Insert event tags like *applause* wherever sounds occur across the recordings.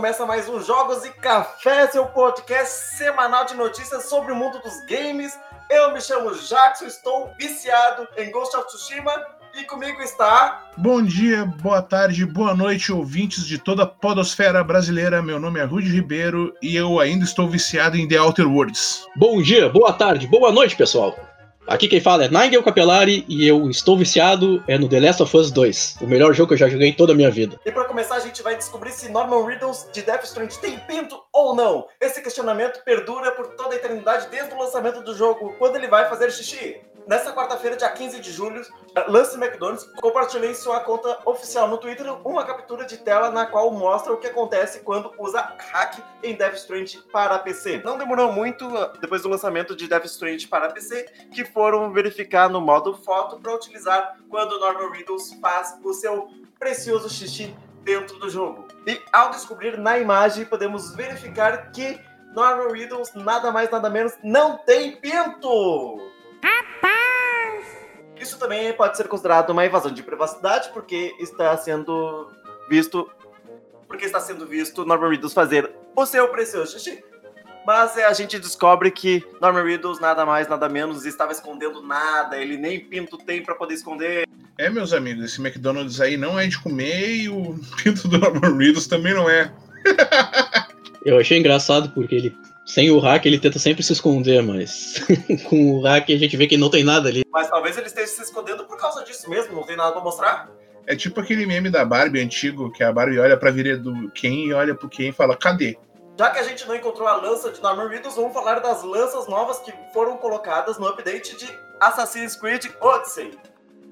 começa mais um Jogos e Café, seu podcast semanal de notícias sobre o mundo dos games. Eu me chamo Jackson, estou viciado em Ghost of Tsushima e comigo está. Bom dia, boa tarde, boa noite, ouvintes de toda a podosfera brasileira. Meu nome é Rudy Ribeiro e eu ainda estou viciado em The Outer Worlds. Bom dia, boa tarde, boa noite, pessoal. Aqui quem fala é Nigel Capelari e eu estou viciado é no The Last of Us 2, o melhor jogo que eu já joguei em toda a minha vida. E para começar, a gente vai descobrir se Norman Riddles de Death Stranding tem pinto ou não. Esse questionamento perdura por toda a eternidade desde o lançamento do jogo. Quando ele vai fazer xixi? Nessa quarta-feira, dia 15 de julho, Lance McDonald's compartilhou em sua conta oficial no Twitter uma captura de tela na qual mostra o que acontece quando usa hack em Death Stranding para PC. Não demorou muito uh, depois do lançamento de Death Stranding para PC que foram verificar no modo foto para utilizar quando Norman Riddles faz o seu precioso xixi dentro do jogo. E ao descobrir na imagem, podemos verificar que Norman Riddles nada mais nada menos não tem pinto. Isso também pode ser considerado uma invasão de privacidade, porque está sendo visto. Porque está sendo visto Norman Reedus fazer o seu precioso xixi. Mas é, a gente descobre que Norman Reedus nada mais, nada menos estava escondendo nada, ele nem pinto tem para poder esconder. É, meus amigos, esse McDonald's aí não é de comer e o *laughs* pinto do Norman Reedus também não é. Eu achei engraçado porque ele sem o hack ele tenta sempre se esconder, mas *laughs* com o hack a gente vê que não tem nada ali. Mas talvez ele esteja se escondendo por causa disso mesmo, não tem nada pra mostrar. É tipo aquele meme da Barbie antigo, que a Barbie olha pra virilha do Ken e olha pro Ken e fala, cadê? Já que a gente não encontrou a lança de Norman Reedus, vamos falar das lanças novas que foram colocadas no update de Assassin's Creed Odyssey.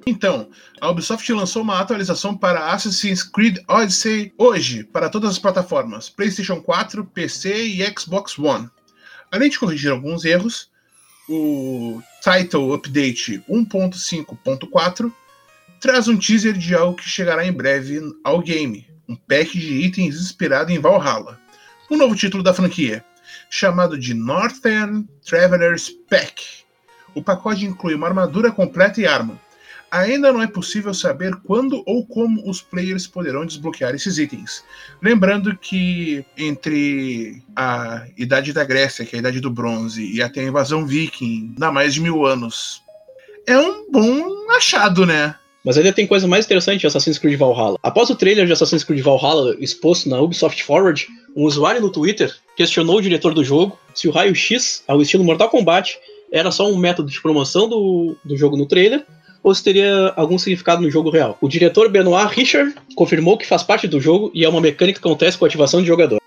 Então, a Ubisoft lançou uma atualização para Assassin's Creed Odyssey hoje, para todas as plataformas, PlayStation 4, PC e Xbox One. Além de corrigir alguns erros, o Title Update 1.5.4 traz um teaser de algo que chegará em breve ao game, um pack de itens inspirado em Valhalla, um novo título da franquia, chamado de Northern Traveler's Pack. O pacote inclui uma armadura completa e arma, Ainda não é possível saber quando ou como os players poderão desbloquear esses itens. Lembrando que entre a Idade da Grécia, que é a Idade do Bronze, e até a invasão viking, dá mais de mil anos. É um bom achado, né? Mas ainda tem coisa mais interessante de Assassin's Creed Valhalla. Após o trailer de Assassin's Creed Valhalla exposto na Ubisoft Forward, um usuário no Twitter questionou o diretor do jogo se o raio X, ao estilo Mortal Kombat, era só um método de promoção do, do jogo no trailer ou se teria algum significado no jogo real. O diretor Benoit Richard confirmou que faz parte do jogo e é uma mecânica que acontece com a ativação de jogador.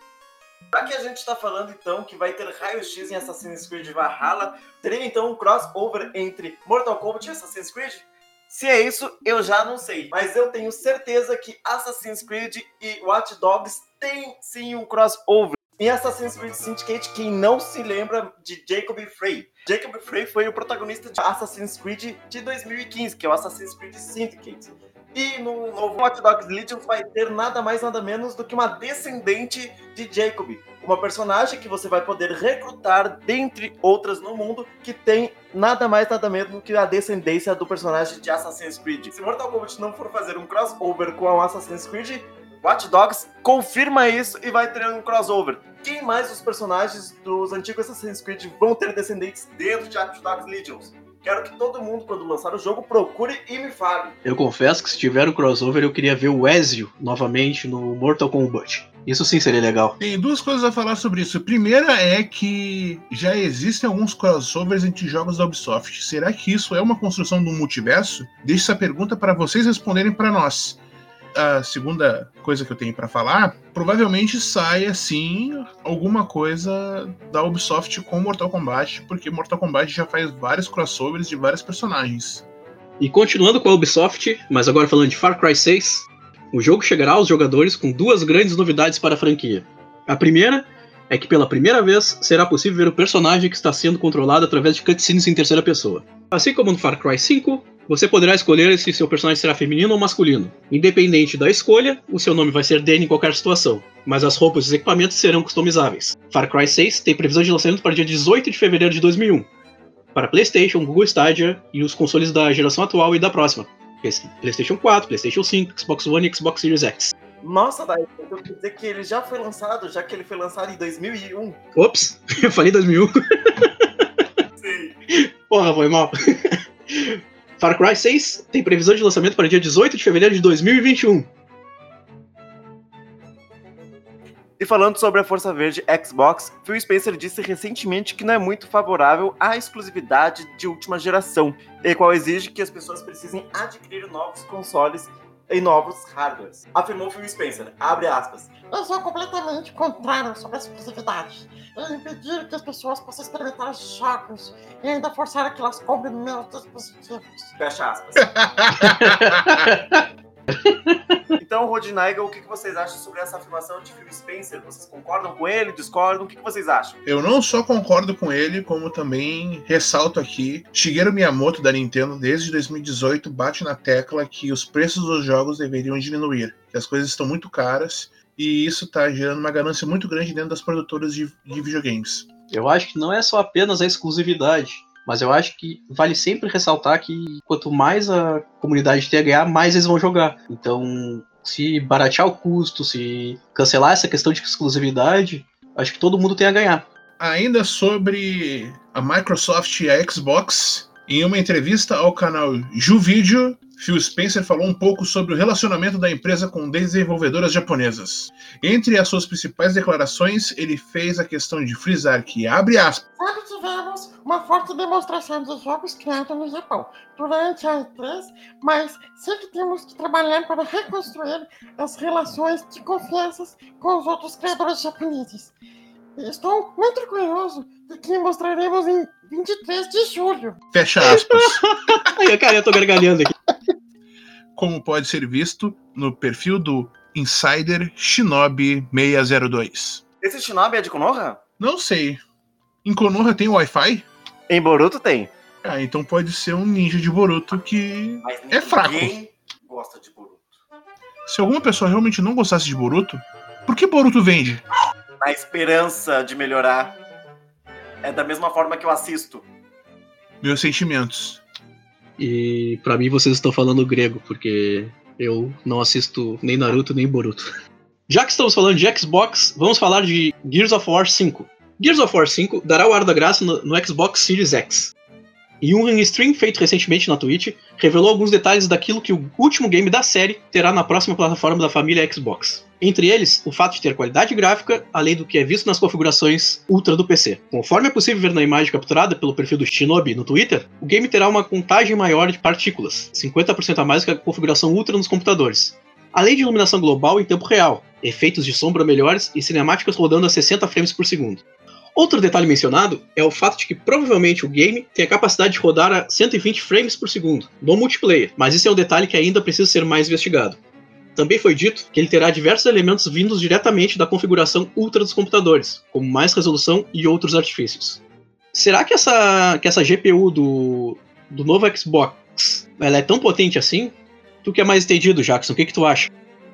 Já que a gente está falando então que vai ter raio-x em Assassin's Creed Valhalla, teria então um crossover entre Mortal Kombat e Assassin's Creed? Se é isso, eu já não sei. Mas eu tenho certeza que Assassin's Creed e Watch Dogs têm sim um crossover. Em Assassin's Creed Syndicate, quem não se lembra de Jacob Frey? Jacob Frey foi o protagonista de Assassin's Creed de 2015, que é o Assassin's Creed Syndicate. E no novo Watch Dogs Legion vai ter nada mais nada menos do que uma descendente de Jacob, uma personagem que você vai poder recrutar dentre outras no mundo que tem nada mais nada menos do que a descendência do personagem de Assassin's Creed. Se Mortal Kombat não for fazer um crossover com o Assassin's Creed, Watch Dogs confirma isso e vai ter um crossover. Quem mais os personagens dos antigos Assassin's Creed vão ter descendentes dentro de Watch Dogs Legions? Quero que todo mundo, quando lançar o jogo, procure e me fale. Eu confesso que se tiver um crossover, eu queria ver o Ezio novamente no Mortal Kombat. Isso sim seria legal. Tem duas coisas a falar sobre isso. A primeira é que já existem alguns crossovers entre jogos da Ubisoft. Será que isso é uma construção do multiverso? Deixe essa pergunta para vocês responderem para nós a segunda coisa que eu tenho para falar, provavelmente sai assim alguma coisa da Ubisoft com Mortal Kombat, porque Mortal Kombat já faz vários crossovers de vários personagens. E continuando com a Ubisoft, mas agora falando de Far Cry 6, o jogo chegará aos jogadores com duas grandes novidades para a franquia. A primeira é que pela primeira vez será possível ver o personagem que está sendo controlado através de cutscenes em terceira pessoa. Assim como no Far Cry 5, você poderá escolher se seu personagem será feminino ou masculino. Independente da escolha, o seu nome vai ser Danny em qualquer situação, mas as roupas e os equipamentos serão customizáveis. Far Cry 6 tem previsão de lançamento para dia 18 de fevereiro de 2001, para PlayStation, Google Stadia e os consoles da geração atual e da próxima, PlayStation 4, PlayStation 5, Xbox One e Xbox Series X. Nossa, daí eu quer dizer que ele já foi lançado, já que ele foi lançado em 2001. Ops, *laughs* eu falei 2001. Sim. Porra, foi mal. *laughs* Far Cry 6 tem previsão de lançamento para dia 18 de fevereiro de 2021. E falando sobre a Força Verde Xbox, Phil Spencer disse recentemente que não é muito favorável à exclusividade de última geração, e qual exige que as pessoas precisem adquirir novos consoles e novos hardwares. Afirmou Phil Spencer, abre aspas. Eu sou completamente contrário sobre a exclusividade. E impedir que as pessoas possam experimentar jogos e ainda forçar que elas comprem meus dispositivos. Fecha aspas. *laughs* então, Rodnaiga, o que vocês acham sobre essa afirmação de Phil Spencer? Vocês concordam com ele, discordam? O que vocês acham? Eu não só concordo com ele, como também ressalto aqui, Shigeru Miyamoto da Nintendo, desde 2018, bate na tecla que os preços dos jogos deveriam diminuir, que as coisas estão muito caras e isso está gerando uma ganância muito grande dentro das produtoras de, de videogames. Eu acho que não é só apenas a exclusividade. Mas eu acho que vale sempre ressaltar que quanto mais a comunidade tem a ganhar, mais eles vão jogar. Então, se baratear o custo, se cancelar essa questão de exclusividade, acho que todo mundo tem a ganhar. Ainda sobre a Microsoft e a Xbox, em uma entrevista ao canal Juvideo, Phil Spencer falou um pouco sobre o relacionamento da empresa com desenvolvedoras japonesas. Entre as suas principais declarações, ele fez a questão de frisar que, abre aspas, Sabe, tivemos uma forte demonstração de jogos criados no Japão durante a E3, mas sempre temos que trabalhar para reconstruir as relações de confiança com os outros criadores japoneses. Estou muito curioso de que mostraremos em 23 de julho. Fecha aspas. *laughs* Ai, cara, eu tô gargalhando aqui. Como pode ser visto no perfil do Insider Shinobi 602. Esse Shinobi é de Konoha? Não sei. Em Konoha tem Wi-Fi? Em Boruto tem. Ah, então pode ser um ninja de Boruto que Mas é fraco. ninguém gosta de Boruto. Se alguma pessoa realmente não gostasse de Boruto, por que Boruto vende? Na esperança de melhorar. É da mesma forma que eu assisto. Meus sentimentos. E pra mim vocês estão falando grego, porque eu não assisto nem Naruto nem Boruto. Já que estamos falando de Xbox, vamos falar de Gears of War 5. Gears of War 5 dará o ar da graça no, no Xbox Series X. E um stream feito recentemente na Twitch revelou alguns detalhes daquilo que o último game da série terá na próxima plataforma da família Xbox. Entre eles, o fato de ter qualidade gráfica, além do que é visto nas configurações Ultra do PC. Conforme é possível ver na imagem capturada pelo perfil do Shinobi no Twitter, o game terá uma contagem maior de partículas, 50% a mais que a configuração Ultra nos computadores. Além de iluminação global em tempo real, efeitos de sombra melhores e cinemáticas rodando a 60 frames por segundo. Outro detalhe mencionado é o fato de que provavelmente o game tem a capacidade de rodar a 120 frames por segundo no multiplayer, mas isso é um detalhe que ainda precisa ser mais investigado. Também foi dito que ele terá diversos elementos vindos diretamente da configuração Ultra dos computadores, como mais resolução e outros artifícios. Será que essa, que essa GPU do, do novo Xbox ela é tão potente assim? Tu que é mais entendido, Jackson, o que, que tu acha?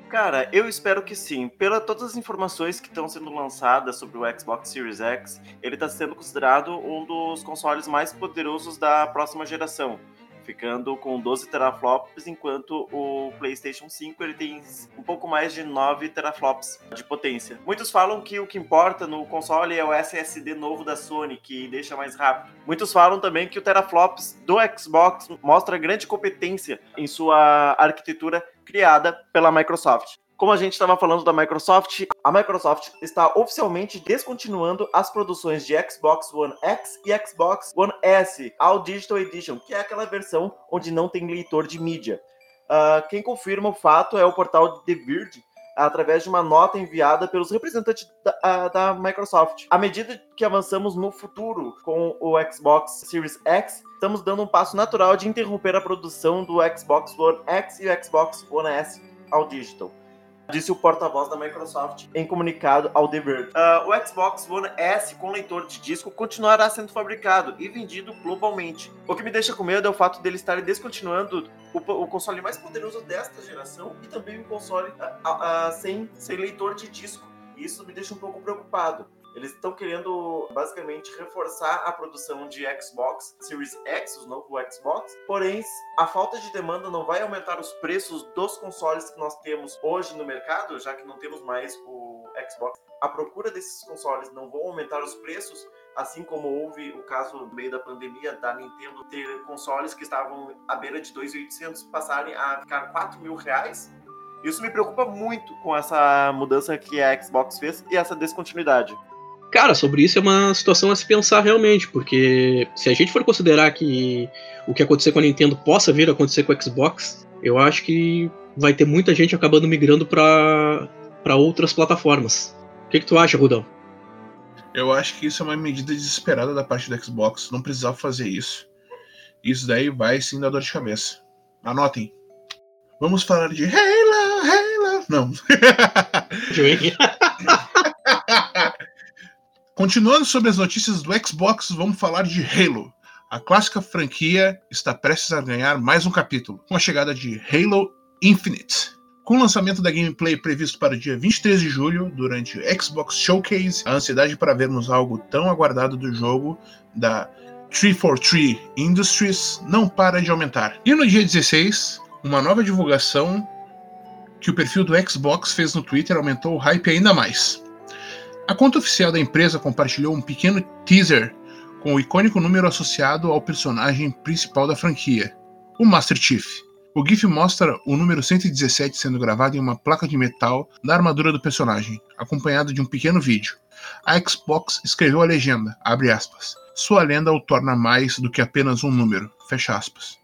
Cara, eu espero que sim. Pela todas as informações que estão sendo lançadas sobre o Xbox Series X, ele está sendo considerado um dos consoles mais poderosos da próxima geração, ficando com 12 teraflops, enquanto o PlayStation 5 ele tem um pouco mais de 9 teraflops de potência. Muitos falam que o que importa no console é o SSD novo da Sony, que deixa mais rápido. Muitos falam também que o teraflops do Xbox mostra grande competência em sua arquitetura criada pela Microsoft. Como a gente estava falando da Microsoft, a Microsoft está oficialmente descontinuando as produções de Xbox One X e Xbox One S, All Digital Edition, que é aquela versão onde não tem leitor de mídia. Uh, quem confirma o fato é o portal The Verge, através de uma nota enviada pelos representantes da, da Microsoft. À medida que avançamos no futuro com o Xbox Series X, estamos dando um passo natural de interromper a produção do Xbox One X e o Xbox One S ao digital. Disse o porta-voz da Microsoft em comunicado ao The Verge. Uh, o Xbox One S com leitor de disco continuará sendo fabricado e vendido globalmente. O que me deixa com medo é o fato dele estarem descontinuando o, o console mais poderoso desta geração e também um console uh, uh, sem, sem leitor de disco. Isso me deixa um pouco preocupado. Eles estão querendo basicamente reforçar a produção de Xbox Series X, o novo Xbox. Porém, a falta de demanda não vai aumentar os preços dos consoles que nós temos hoje no mercado, já que não temos mais o Xbox. A procura desses consoles não vão aumentar os preços, assim como houve o caso no meio da pandemia da Nintendo ter consoles que estavam à beira de 2.800 passarem a ficar 4 mil reais. Isso me preocupa muito com essa mudança que a Xbox fez e essa descontinuidade. Cara, sobre isso é uma situação a se pensar realmente, porque se a gente for considerar que o que aconteceu com a Nintendo possa vir a acontecer com o Xbox, eu acho que vai ter muita gente acabando migrando para outras plataformas. O que, que tu acha, Rudão? Eu acho que isso é uma medida desesperada da parte do Xbox. Não precisava fazer isso. Isso daí vai sim dar dor de cabeça. Anotem. Vamos falar de Halo, Halo. Não. *laughs* *laughs* Continuando sobre as notícias do Xbox, vamos falar de Halo. A clássica franquia está prestes a ganhar mais um capítulo, com a chegada de Halo Infinite. Com o lançamento da gameplay previsto para o dia 23 de julho, durante o Xbox Showcase, a ansiedade para vermos algo tão aguardado do jogo da 343 Industries não para de aumentar. E no dia 16, uma nova divulgação que o perfil do Xbox fez no Twitter aumentou o hype ainda mais. A conta oficial da empresa compartilhou um pequeno teaser com o icônico número associado ao personagem principal da franquia, o Master Chief. O GIF mostra o número 117 sendo gravado em uma placa de metal da armadura do personagem, acompanhado de um pequeno vídeo. A Xbox escreveu a legenda, aspas, Sua lenda o torna mais do que apenas um número, fecha aspas.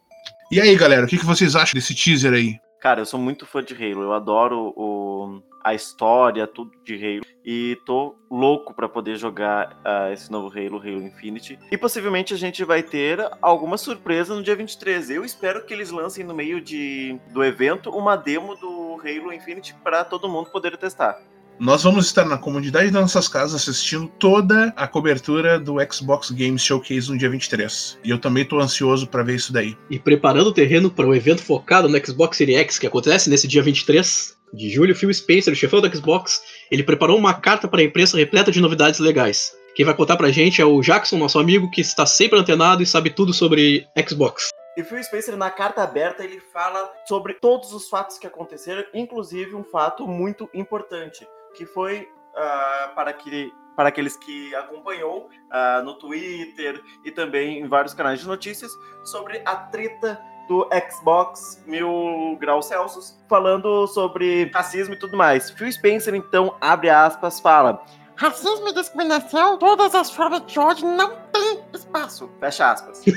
E aí, galera, o que vocês acham desse teaser aí? Cara, eu sou muito fã de Halo. Eu adoro o, a história, tudo de Halo. E tô louco para poder jogar uh, esse novo Halo, Halo Infinity. E possivelmente a gente vai ter alguma surpresa no dia 23. Eu espero que eles lancem no meio de, do evento uma demo do Halo Infinity para todo mundo poder testar. Nós vamos estar na comunidade das nossas casas assistindo toda a cobertura do Xbox Games Showcase no dia 23. E eu também estou ansioso para ver isso daí. E preparando o terreno para o evento focado no Xbox Series X que acontece nesse dia 23 de julho, Phil Spencer, o chefão do Xbox, ele preparou uma carta para a imprensa repleta de novidades legais. Quem vai contar pra gente é o Jackson, nosso amigo que está sempre antenado e sabe tudo sobre Xbox. E Phil Spencer, na carta aberta, ele fala sobre todos os fatos que aconteceram, inclusive um fato muito importante que foi uh, para que para aqueles que acompanhou uh, no Twitter e também em vários canais de notícias sobre a treta do Xbox Mil Graus Celsius, falando sobre racismo e tudo mais. Phil Spencer, então, abre aspas, fala... Racismo e discriminação, todas as formas de ódio não têm espaço. Fecha aspas. *laughs*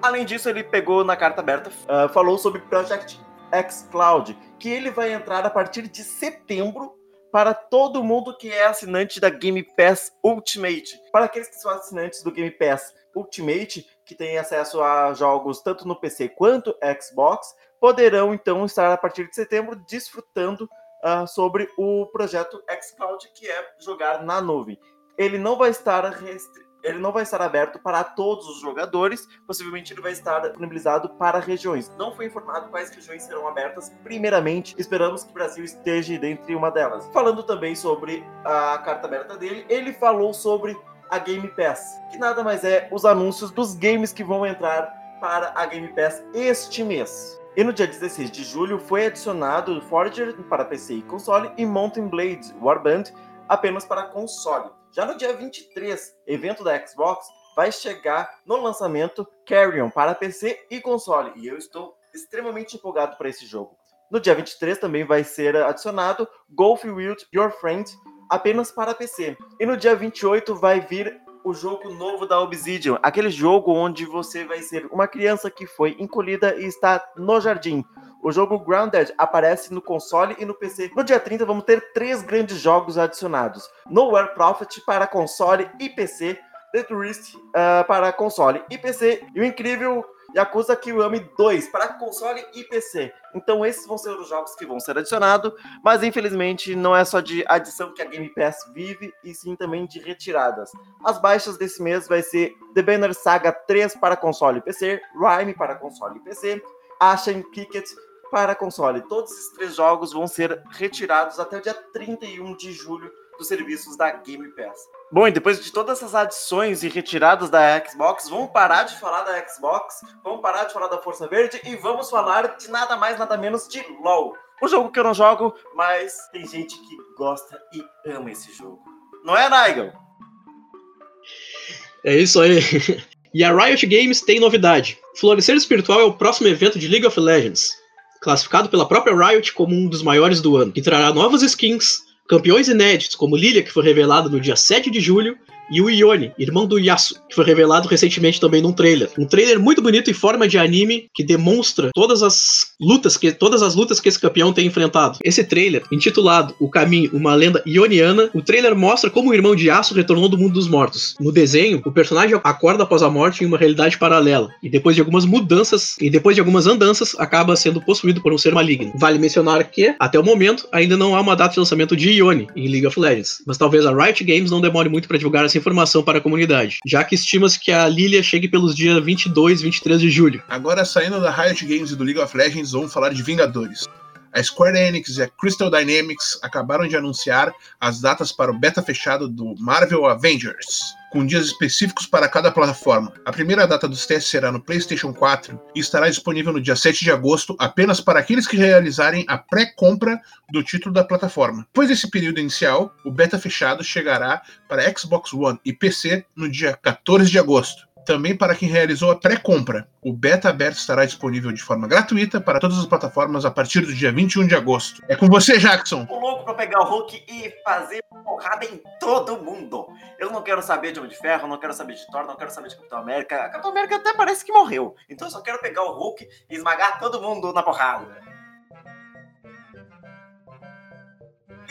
Além disso, ele pegou na carta aberta, uh, falou sobre Project X Cloud, que ele vai entrar a partir de setembro para todo mundo que é assinante da Game Pass Ultimate. Para aqueles que são assinantes do Game Pass Ultimate, que têm acesso a jogos tanto no PC quanto Xbox, poderão então estar a partir de setembro desfrutando uh, sobre o projeto xCloud, que é jogar na nuvem. Ele não vai estar restri ele não vai estar aberto para todos os jogadores, possivelmente ele vai estar disponibilizado para regiões. Não foi informado quais regiões serão abertas. Primeiramente, esperamos que o Brasil esteja dentre uma delas. Falando também sobre a carta aberta dele, ele falou sobre a Game Pass, que nada mais é os anúncios dos games que vão entrar para a Game Pass este mês. E no dia 16 de julho foi adicionado Forger para PC e console e Mountain Blade Warband apenas para console. Já no dia 23, evento da Xbox, vai chegar no lançamento Carrion para PC e console. E eu estou extremamente empolgado para esse jogo. No dia 23 também vai ser adicionado Golf Wild Your Friend apenas para PC. E no dia 28 vai vir o jogo novo da Obsidian, aquele jogo onde você vai ser uma criança que foi encolhida e está no jardim. O jogo Grounded aparece no console e no PC. No dia 30 vamos ter três grandes jogos adicionados: Nowhere Prophet para console e PC, The Tourist uh, para console e PC e o incrível Yakuza Kiwami 2 para console e PC. Então esses vão ser os jogos que vão ser adicionados, mas infelizmente não é só de adição que a Game Pass vive, e sim também de retiradas. As baixas desse mês vai ser The Banner Saga 3 para console e PC, Rhyme para console e PC, Ashen Picket para console. Todos esses três jogos vão ser retirados até o dia 31 de julho dos serviços da Game Pass. Bom, e depois de todas essas adições e retiradas da Xbox, vamos parar de falar da Xbox, vamos parar de falar da Força Verde e vamos falar de nada mais, nada menos de LoL. Um jogo que eu não jogo, mas tem gente que gosta e ama esse jogo. Não é, Nigel? É isso aí. *laughs* E a Riot Games tem novidade. Florescer Espiritual é o próximo evento de League of Legends, classificado pela própria Riot como um dos maiores do ano, que trará novas skins, campeões inéditos como Lilia, que foi revelado no dia 7 de julho, e o Ione, irmão do Yasu, que foi revelado recentemente também num trailer. Um trailer muito bonito em forma de anime que demonstra todas as lutas que todas as lutas que esse campeão tem enfrentado. Esse trailer, intitulado O Caminho, uma lenda ioniana, o trailer mostra como o irmão de Yasu retornou do mundo dos mortos. No desenho, o personagem acorda após a morte em uma realidade paralela e depois de algumas mudanças e depois de algumas andanças acaba sendo possuído por um ser maligno. Vale mencionar que até o momento ainda não há uma data de lançamento de Ione em League of Legends, mas talvez a Riot Games não demore muito para divulgar essa informação para a comunidade, já que estima-se que a Lilia chegue pelos dias 22 e 23 de julho. Agora, saindo da Riot Games e do League of Legends, vamos falar de Vingadores. A Square Enix e a Crystal Dynamics acabaram de anunciar as datas para o beta fechado do Marvel Avengers, com dias específicos para cada plataforma. A primeira data dos testes será no PlayStation 4 e estará disponível no dia 7 de agosto apenas para aqueles que realizarem a pré-compra do título da plataforma. Depois desse período inicial, o beta fechado chegará para Xbox One e PC no dia 14 de agosto também para quem realizou a pré-compra. O beta aberto estará disponível de forma gratuita para todas as plataformas a partir do dia 21 de agosto. É com você, Jackson! Tô louco pra pegar o Hulk e fazer porrada em todo mundo. Eu não quero saber de Homem de Ferro, não quero saber de Thor, não quero saber de Capitão América. A Capitão América até parece que morreu. Então eu só quero pegar o Hulk e esmagar todo mundo na porrada.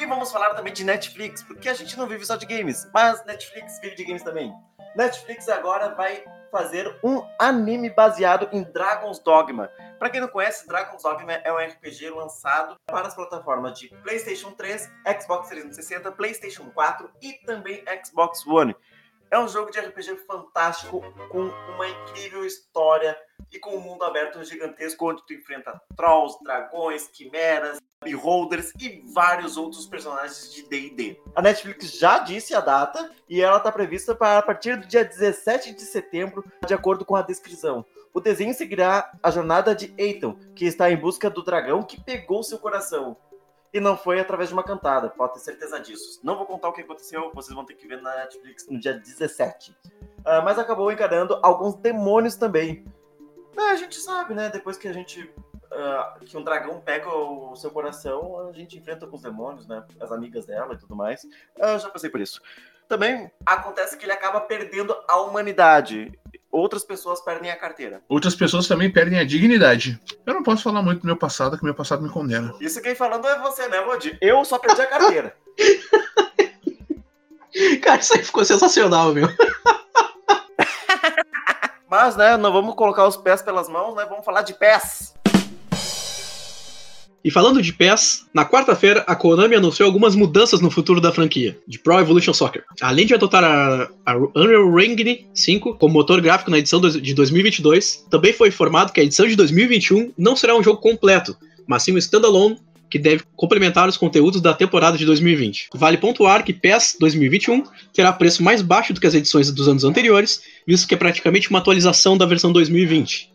E vamos falar também de Netflix, porque a gente não vive só de games, mas Netflix vive de games também. Netflix agora vai fazer um anime baseado em Dragon's Dogma. Para quem não conhece, Dragon's Dogma é um RPG lançado para as plataformas de PlayStation 3, Xbox 360, PlayStation 4 e também Xbox One. É um jogo de RPG fantástico, com uma incrível história e com um mundo aberto gigantesco, onde tu enfrenta trolls, dragões, quimeras, beholders e vários outros personagens de D&D. A Netflix já disse a data e ela está prevista para a partir do dia 17 de setembro, de acordo com a descrição. O desenho seguirá a jornada de Ethan, que está em busca do dragão que pegou seu coração. E não foi através de uma cantada, pode ter certeza disso. Não vou contar o que aconteceu, vocês vão ter que ver na Netflix no dia 17. Uh, mas acabou encarando alguns demônios também. É, a gente sabe, né? Depois que a gente. Uh, que um dragão pega o seu coração, a gente enfrenta com os demônios, né? As amigas dela e tudo mais. Uh, já passei por isso. Também acontece que ele acaba perdendo a humanidade outras pessoas perdem a carteira. Outras pessoas também perdem a dignidade. Eu não posso falar muito do meu passado, que meu passado me condena. Isso quem falando é você, né, Rodi? Eu só perdi a carteira. *laughs* Cara, isso aí ficou sensacional, meu. *laughs* Mas, né, não vamos colocar os pés pelas mãos, né? Vamos falar de pés. E falando de PES, na quarta-feira a Konami anunciou algumas mudanças no futuro da franquia, de Pro Evolution Soccer. Além de adotar a, a Unreal Engine 5 como motor gráfico na edição de 2022, também foi informado que a edição de 2021 não será um jogo completo, mas sim um standalone que deve complementar os conteúdos da temporada de 2020. Vale pontuar que PES 2021 terá preço mais baixo do que as edições dos anos anteriores, visto que é praticamente uma atualização da versão 2020.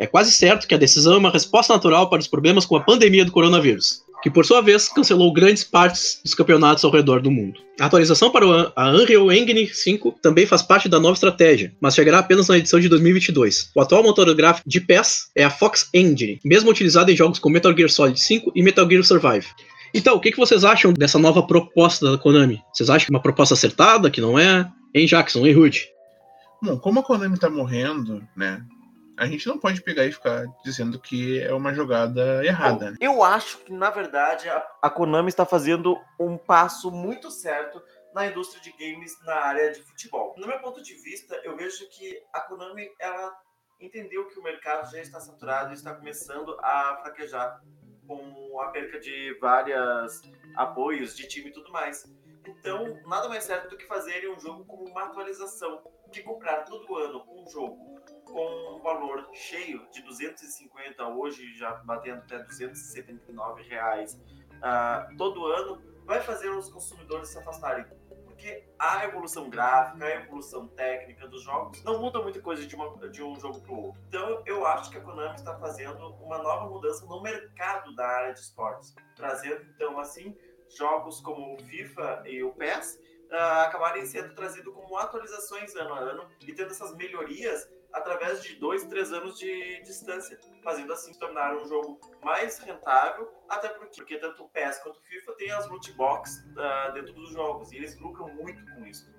É quase certo que a decisão é uma resposta natural para os problemas com a pandemia do coronavírus, que por sua vez cancelou grandes partes dos campeonatos ao redor do mundo. A atualização para a Unreal Engine 5 também faz parte da nova estratégia, mas chegará apenas na edição de 2022. O atual motor gráfico de PES é a Fox Engine, mesmo utilizado em jogos como Metal Gear Solid 5 e Metal Gear Survive. Então, o que vocês acham dessa nova proposta da Konami? Vocês acham que é uma proposta acertada, que não é? Em Jackson, em Rude? Bom, como a Konami tá morrendo, né? A gente não pode pegar e ficar dizendo que é uma jogada errada. Né? Eu acho que, na verdade, a, a Konami está fazendo um passo muito certo na indústria de games na área de futebol. No meu ponto de vista, eu vejo que a Konami ela entendeu que o mercado já está saturado e está começando a fraquejar com a perca de vários apoios de time e tudo mais. Então, nada mais certo do que fazer um jogo como uma atualização, de comprar todo ano um jogo com um valor cheio de 250 hoje já batendo até 279 reais uh, todo ano vai fazer os consumidores se afastarem porque a evolução gráfica, a evolução técnica dos jogos não muda muita coisa de, uma, de um jogo para o outro. Então eu acho que a Konami está fazendo uma nova mudança no mercado da área de esportes, trazendo então assim jogos como o FIFA e o PES uh, acabarem sendo trazidos como atualizações ano a ano e tendo essas melhorias através de dois, três anos de distância, fazendo assim tornar um jogo mais rentável, até porque, porque tanto o PES quanto o FIFA tem as loot box uh, dentro dos jogos e eles lucram muito com isso.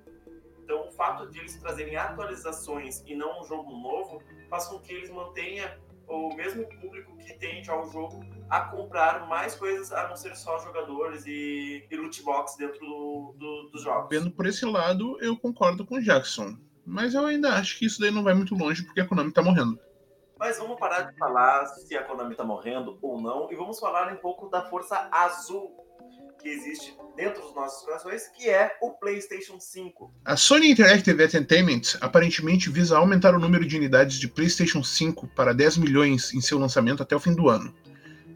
Então, o fato de eles trazerem atualizações e não um jogo novo faz com que eles mantenham o mesmo público que tem já o jogo a comprar mais coisas a não ser só jogadores e, e loot box dentro do, do, dos jogos. Vendo por esse lado, eu concordo com o Jackson. Mas eu ainda acho que isso daí não vai muito longe porque a Konami tá morrendo. Mas vamos parar de falar se a Konami tá morrendo ou não e vamos falar um pouco da força azul que existe dentro dos nossos corações, que é o PlayStation 5. A Sony Interactive Entertainment aparentemente visa aumentar o número de unidades de PlayStation 5 para 10 milhões em seu lançamento até o fim do ano.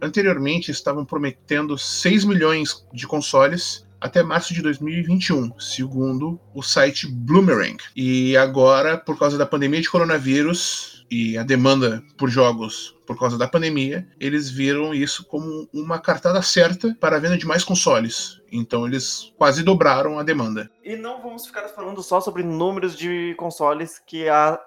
Anteriormente estavam prometendo 6 milhões de consoles até março de 2021, segundo o site Bloomerang. E agora, por causa da pandemia de coronavírus e a demanda por jogos por causa da pandemia, eles viram isso como uma cartada certa para a venda de mais consoles. Então eles quase dobraram a demanda. E não vamos ficar falando só sobre números de consoles que a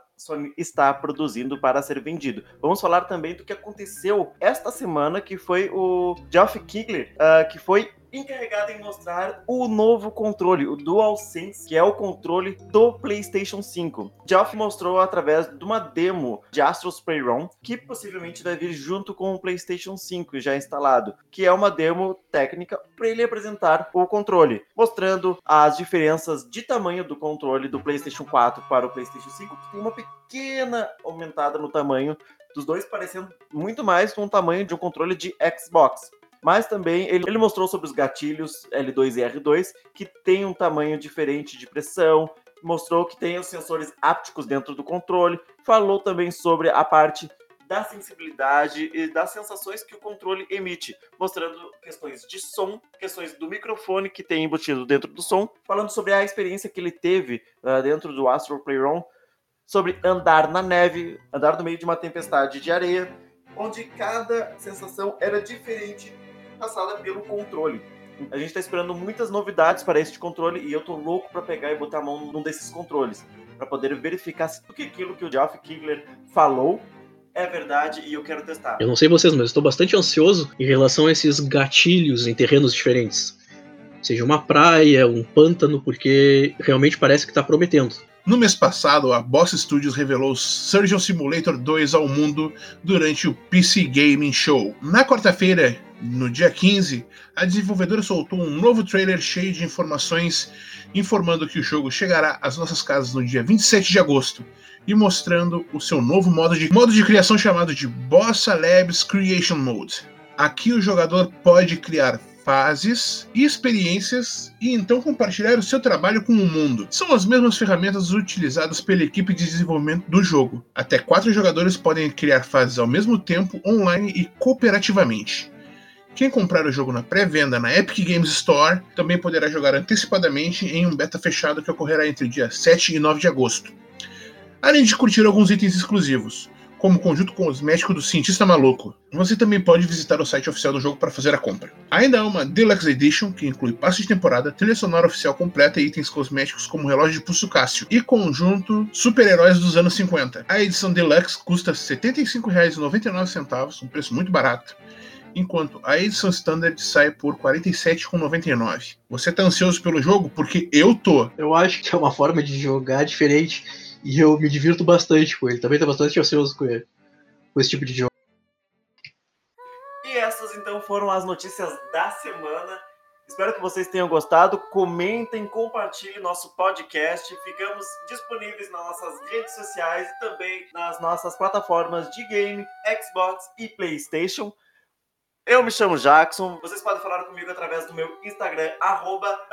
está produzindo para ser vendido. Vamos falar também do que aconteceu esta semana, que foi o Geoff Keighley, uh, que foi encarregado em mostrar o novo controle, o DualSense, que é o controle do PlayStation 5. Geoff mostrou através de uma demo de Astros Playroom, que possivelmente vai vir junto com o PlayStation 5 já instalado, que é uma demo técnica para ele apresentar o controle, mostrando as diferenças de tamanho do controle do PlayStation 4 para o PlayStation 5, que tem uma pequena aumentada no tamanho dos dois parecendo muito mais com o tamanho de um controle de Xbox mas também ele, ele mostrou sobre os gatilhos L2 e R2 que tem um tamanho diferente de pressão, mostrou que tem os sensores ápticos dentro do controle, falou também sobre a parte da sensibilidade e das sensações que o controle emite, mostrando questões de som, questões do microfone que tem embutido dentro do som, falando sobre a experiência que ele teve uh, dentro do Astro Playroom, sobre andar na neve, andar no meio de uma tempestade de areia, onde cada sensação era diferente passada pelo controle. A gente está esperando muitas novidades para este controle e eu tô louco para pegar e botar a mão num desses controles para poder verificar se tudo aquilo que o Geoff Kigler falou é verdade e eu quero testar. Eu não sei vocês, mas estou bastante ansioso em relação a esses gatilhos em terrenos diferentes. Seja uma praia, um pântano, porque realmente parece que está prometendo. No mês passado, a Boss Studios revelou Surgeon Simulator 2 ao mundo durante o PC Gaming Show. Na quarta-feira, no dia 15, a desenvolvedora soltou um novo trailer cheio de informações informando que o jogo chegará às nossas casas no dia 27 de agosto e mostrando o seu novo modo de, modo de criação chamado de Bossa Labs Creation Mode. Aqui o jogador pode criar fases e experiências e então compartilhar o seu trabalho com o mundo. São as mesmas ferramentas utilizadas pela equipe de desenvolvimento do jogo. Até quatro jogadores podem criar fases ao mesmo tempo, online e cooperativamente. Quem comprar o jogo na pré-venda na Epic Games Store também poderá jogar antecipadamente em um beta fechado que ocorrerá entre dia 7 e 9 de agosto. Além de curtir alguns itens exclusivos, como conjunto cosmético do cientista maluco. Você também pode visitar o site oficial do jogo para fazer a compra. Ainda há uma Deluxe Edition, que inclui passe de temporada, trilha sonora oficial completa e itens cosméticos como relógio de pulso Cássio, e conjunto super-heróis dos anos 50. A edição Deluxe custa R$ 75,99, um preço muito barato enquanto a edição standard sai por R$ 47,99. Você tá ansioso pelo jogo? Porque eu tô. Eu acho que é uma forma de jogar diferente e eu me divirto bastante com ele. Também tô bastante ansioso com ele, com esse tipo de jogo. E essas então foram as notícias da semana. Espero que vocês tenham gostado. Comentem, compartilhem nosso podcast. Ficamos disponíveis nas nossas redes sociais e também nas nossas plataformas de game, Xbox e PlayStation. Eu me chamo Jackson. Vocês podem falar comigo através do meu Instagram, arroba,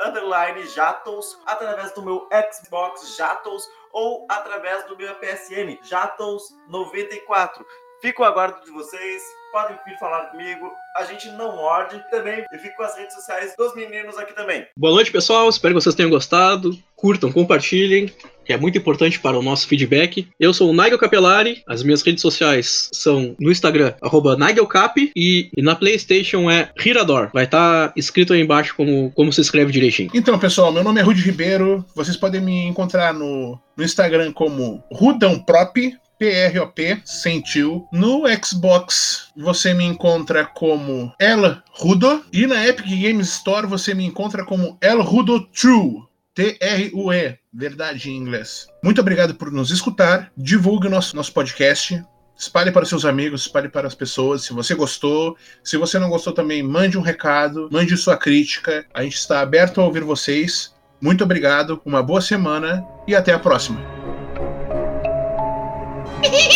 Jatos, através do meu Xbox Jatos ou através do meu PSN, Jatos94. Fico aguardo de vocês, podem vir falar comigo, a gente não morde também, e fico com as redes sociais dos meninos aqui também. Boa noite, pessoal, espero que vocês tenham gostado, curtam, compartilhem, que é muito importante para o nosso feedback. Eu sou o Nigel Capelari, as minhas redes sociais são no Instagram, arroba NigelCap, e, e na Playstation é Hirador. Vai estar tá escrito aí embaixo como, como se escreve direitinho. Então, pessoal, meu nome é Rudy Ribeiro, vocês podem me encontrar no, no Instagram como Rudãoprop, PROP, sentiu. No Xbox você me encontra como El Rudo. E na Epic Games Store você me encontra como El Rudo True. T-R-U-E, verdade em inglês. Muito obrigado por nos escutar. Divulgue o nosso, nosso podcast. Espalhe para os seus amigos, espalhe para as pessoas. Se você gostou, se você não gostou também, mande um recado, mande sua crítica. A gente está aberto a ouvir vocês. Muito obrigado, uma boa semana e até a próxima. *laughs*